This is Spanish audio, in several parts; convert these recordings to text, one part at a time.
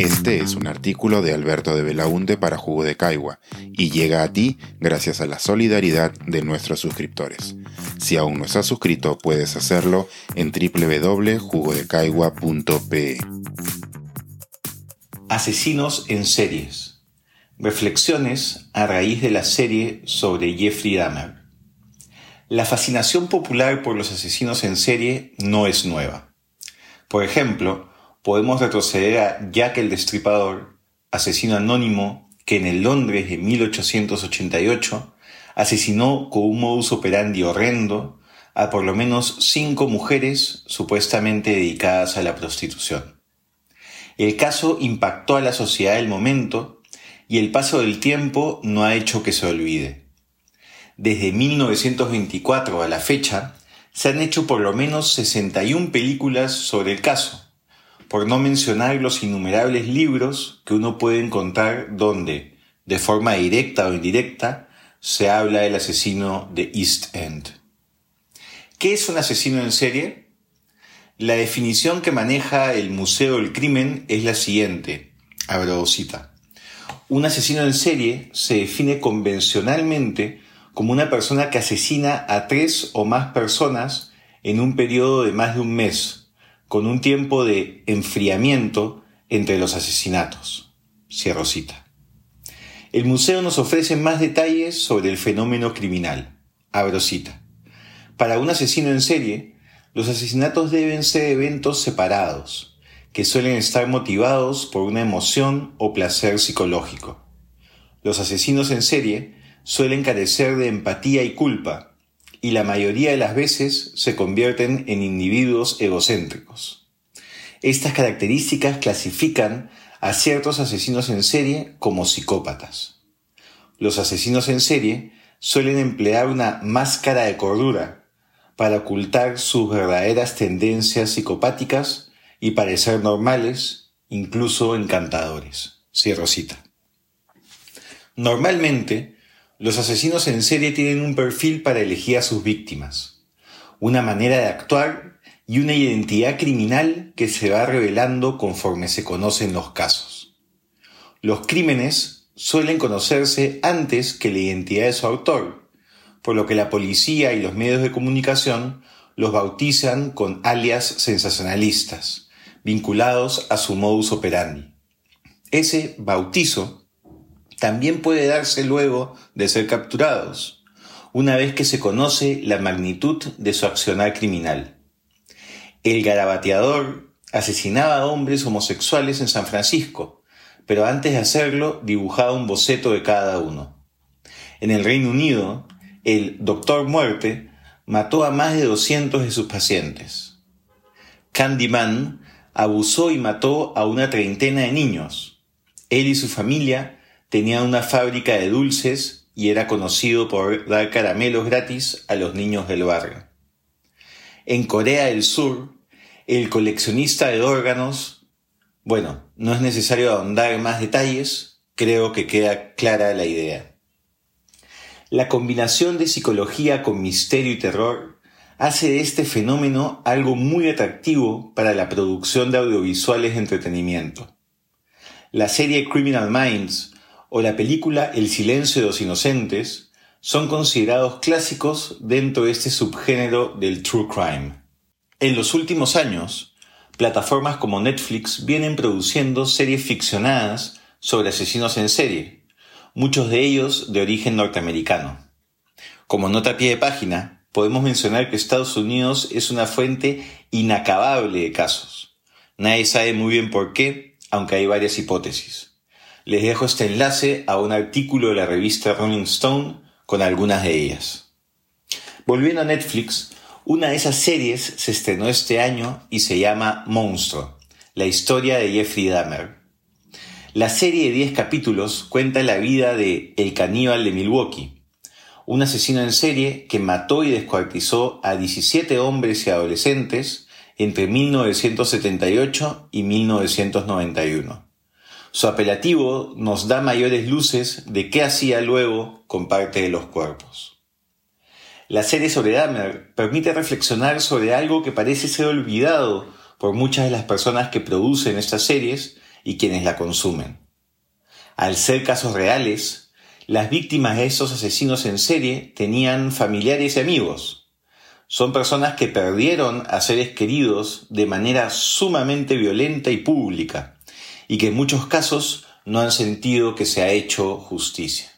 Este es un artículo de Alberto de Belaunte para Jugo de Caigua y llega a ti gracias a la solidaridad de nuestros suscriptores. Si aún no estás suscrito, puedes hacerlo en www.jugodecaigua.pe. Asesinos en series. Reflexiones a raíz de la serie sobre Jeffrey Dahmer. La fascinación popular por los asesinos en serie no es nueva. Por ejemplo, podemos retroceder a Jack el Destripador, asesino anónimo que en el Londres de 1888 asesinó con un modus operandi horrendo a por lo menos cinco mujeres supuestamente dedicadas a la prostitución. El caso impactó a la sociedad del momento y el paso del tiempo no ha hecho que se olvide. Desde 1924 a la fecha, se han hecho por lo menos 61 películas sobre el caso, por no mencionar los innumerables libros que uno puede encontrar donde, de forma directa o indirecta, se habla del asesino de East End. ¿Qué es un asesino en serie? La definición que maneja el Museo del Crimen es la siguiente, abro cita. Un asesino en serie se define convencionalmente como una persona que asesina a tres o más personas en un periodo de más de un mes, con un tiempo de enfriamiento entre los asesinatos. Cierro cita. El museo nos ofrece más detalles sobre el fenómeno criminal. Abro cita. Para un asesino en serie, los asesinatos deben ser eventos separados, que suelen estar motivados por una emoción o placer psicológico. Los asesinos en serie suelen carecer de empatía y culpa, y la mayoría de las veces se convierten en individuos egocéntricos. Estas características clasifican a ciertos asesinos en serie como psicópatas. Los asesinos en serie suelen emplear una máscara de cordura para ocultar sus verdaderas tendencias psicopáticas y parecer normales, incluso encantadores. Cierro cita. Normalmente, los asesinos en serie tienen un perfil para elegir a sus víctimas, una manera de actuar y una identidad criminal que se va revelando conforme se conocen los casos. Los crímenes suelen conocerse antes que la identidad de su autor, por lo que la policía y los medios de comunicación los bautizan con alias sensacionalistas, vinculados a su modus operandi. Ese bautizo también puede darse luego de ser capturados, una vez que se conoce la magnitud de su accionar criminal. El garabateador asesinaba a hombres homosexuales en San Francisco, pero antes de hacerlo dibujaba un boceto de cada uno. En el Reino Unido, el Doctor Muerte mató a más de 200 de sus pacientes. Candyman abusó y mató a una treintena de niños. Él y su familia tenía una fábrica de dulces y era conocido por dar caramelos gratis a los niños del barrio. En Corea del Sur, el coleccionista de órganos, bueno, no es necesario ahondar más detalles, creo que queda clara la idea. La combinación de psicología con misterio y terror hace de este fenómeno algo muy atractivo para la producción de audiovisuales de entretenimiento. La serie Criminal Minds o la película El silencio de los inocentes son considerados clásicos dentro de este subgénero del true crime. En los últimos años, plataformas como Netflix vienen produciendo series ficcionadas sobre asesinos en serie, muchos de ellos de origen norteamericano. Como nota a pie de página, podemos mencionar que Estados Unidos es una fuente inacabable de casos. Nadie sabe muy bien por qué, aunque hay varias hipótesis. Les dejo este enlace a un artículo de la revista Rolling Stone con algunas de ellas. Volviendo a Netflix, una de esas series se estrenó este año y se llama Monstruo, la historia de Jeffrey Dahmer. La serie de 10 capítulos cuenta la vida de El caníbal de Milwaukee, un asesino en serie que mató y descuartizó a 17 hombres y adolescentes entre 1978 y 1991. Su apelativo nos da mayores luces de qué hacía luego con parte de los cuerpos. La serie sobre Dahmer permite reflexionar sobre algo que parece ser olvidado por muchas de las personas que producen estas series y quienes la consumen. Al ser casos reales, las víctimas de esos asesinos en serie tenían familiares y amigos. Son personas que perdieron a seres queridos de manera sumamente violenta y pública, y que en muchos casos no han sentido que se ha hecho justicia.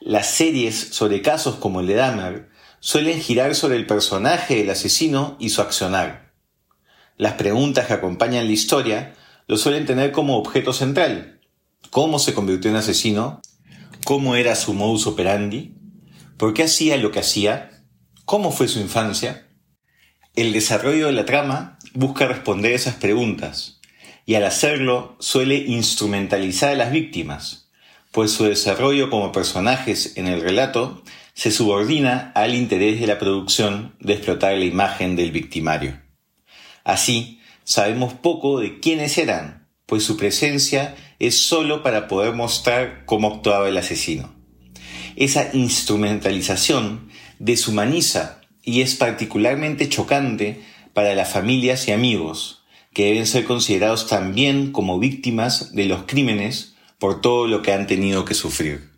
Las series sobre casos como el de Dahmer suelen girar sobre el personaje del asesino y su accionar. Las preguntas que acompañan la historia lo suelen tener como objeto central. ¿Cómo se convirtió en asesino? ¿Cómo era su modus operandi? ¿Por qué hacía lo que hacía? ¿Cómo fue su infancia? El desarrollo de la trama busca responder esas preguntas y al hacerlo suele instrumentalizar a las víctimas, pues su desarrollo como personajes en el relato se subordina al interés de la producción de explotar la imagen del victimario. Así, sabemos poco de quiénes eran, pues su presencia es sólo para poder mostrar cómo actuaba el asesino. Esa instrumentalización deshumaniza y es particularmente chocante para las familias y amigos, que deben ser considerados también como víctimas de los crímenes por todo lo que han tenido que sufrir.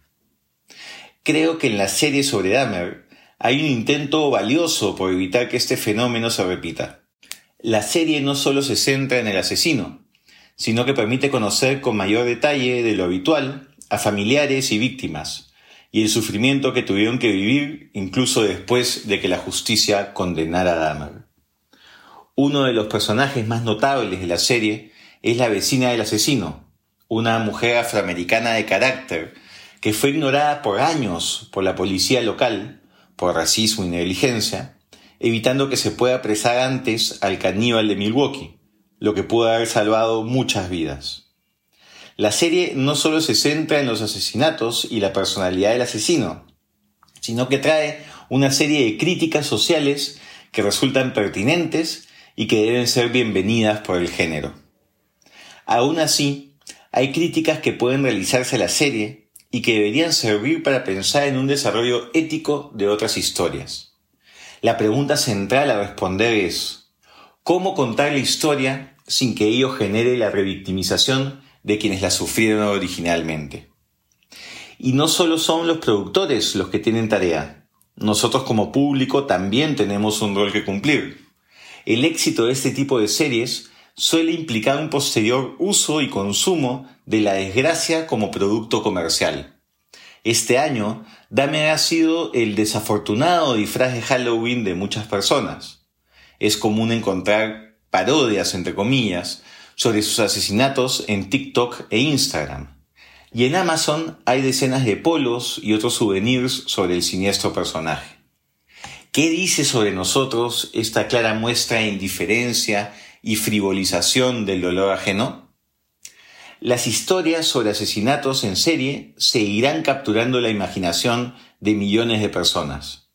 Creo que en la serie sobre Dahmer hay un intento valioso por evitar que este fenómeno se repita. La serie no solo se centra en el asesino, sino que permite conocer con mayor detalle de lo habitual a familiares y víctimas, y el sufrimiento que tuvieron que vivir incluso después de que la justicia condenara a Dahmer. Uno de los personajes más notables de la serie es la vecina del asesino, una mujer afroamericana de carácter, que fue ignorada por años por la policía local, por racismo y negligencia, evitando que se pueda apresar antes al caníbal de Milwaukee, lo que pudo haber salvado muchas vidas. La serie no solo se centra en los asesinatos y la personalidad del asesino, sino que trae una serie de críticas sociales que resultan pertinentes y que deben ser bienvenidas por el género. Aún así, hay críticas que pueden realizarse a la serie y que deberían servir para pensar en un desarrollo ético de otras historias. La pregunta central a responder es, ¿cómo contar la historia sin que ello genere la revictimización de quienes la sufrieron originalmente? Y no solo son los productores los que tienen tarea, nosotros como público también tenemos un rol que cumplir. El éxito de este tipo de series suele implicar un posterior uso y consumo de la desgracia como producto comercial. Este año, Dame ha sido el desafortunado disfraz de Halloween de muchas personas. Es común encontrar parodias, entre comillas, sobre sus asesinatos en TikTok e Instagram. Y en Amazon hay decenas de polos y otros souvenirs sobre el siniestro personaje. ¿Qué dice sobre nosotros esta clara muestra de indiferencia y frivolización del dolor ajeno? Las historias sobre asesinatos en serie seguirán capturando la imaginación de millones de personas.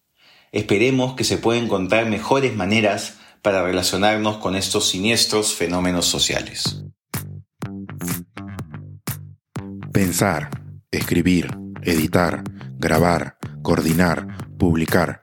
Esperemos que se puedan encontrar mejores maneras para relacionarnos con estos siniestros fenómenos sociales. Pensar, escribir, editar, grabar, coordinar, publicar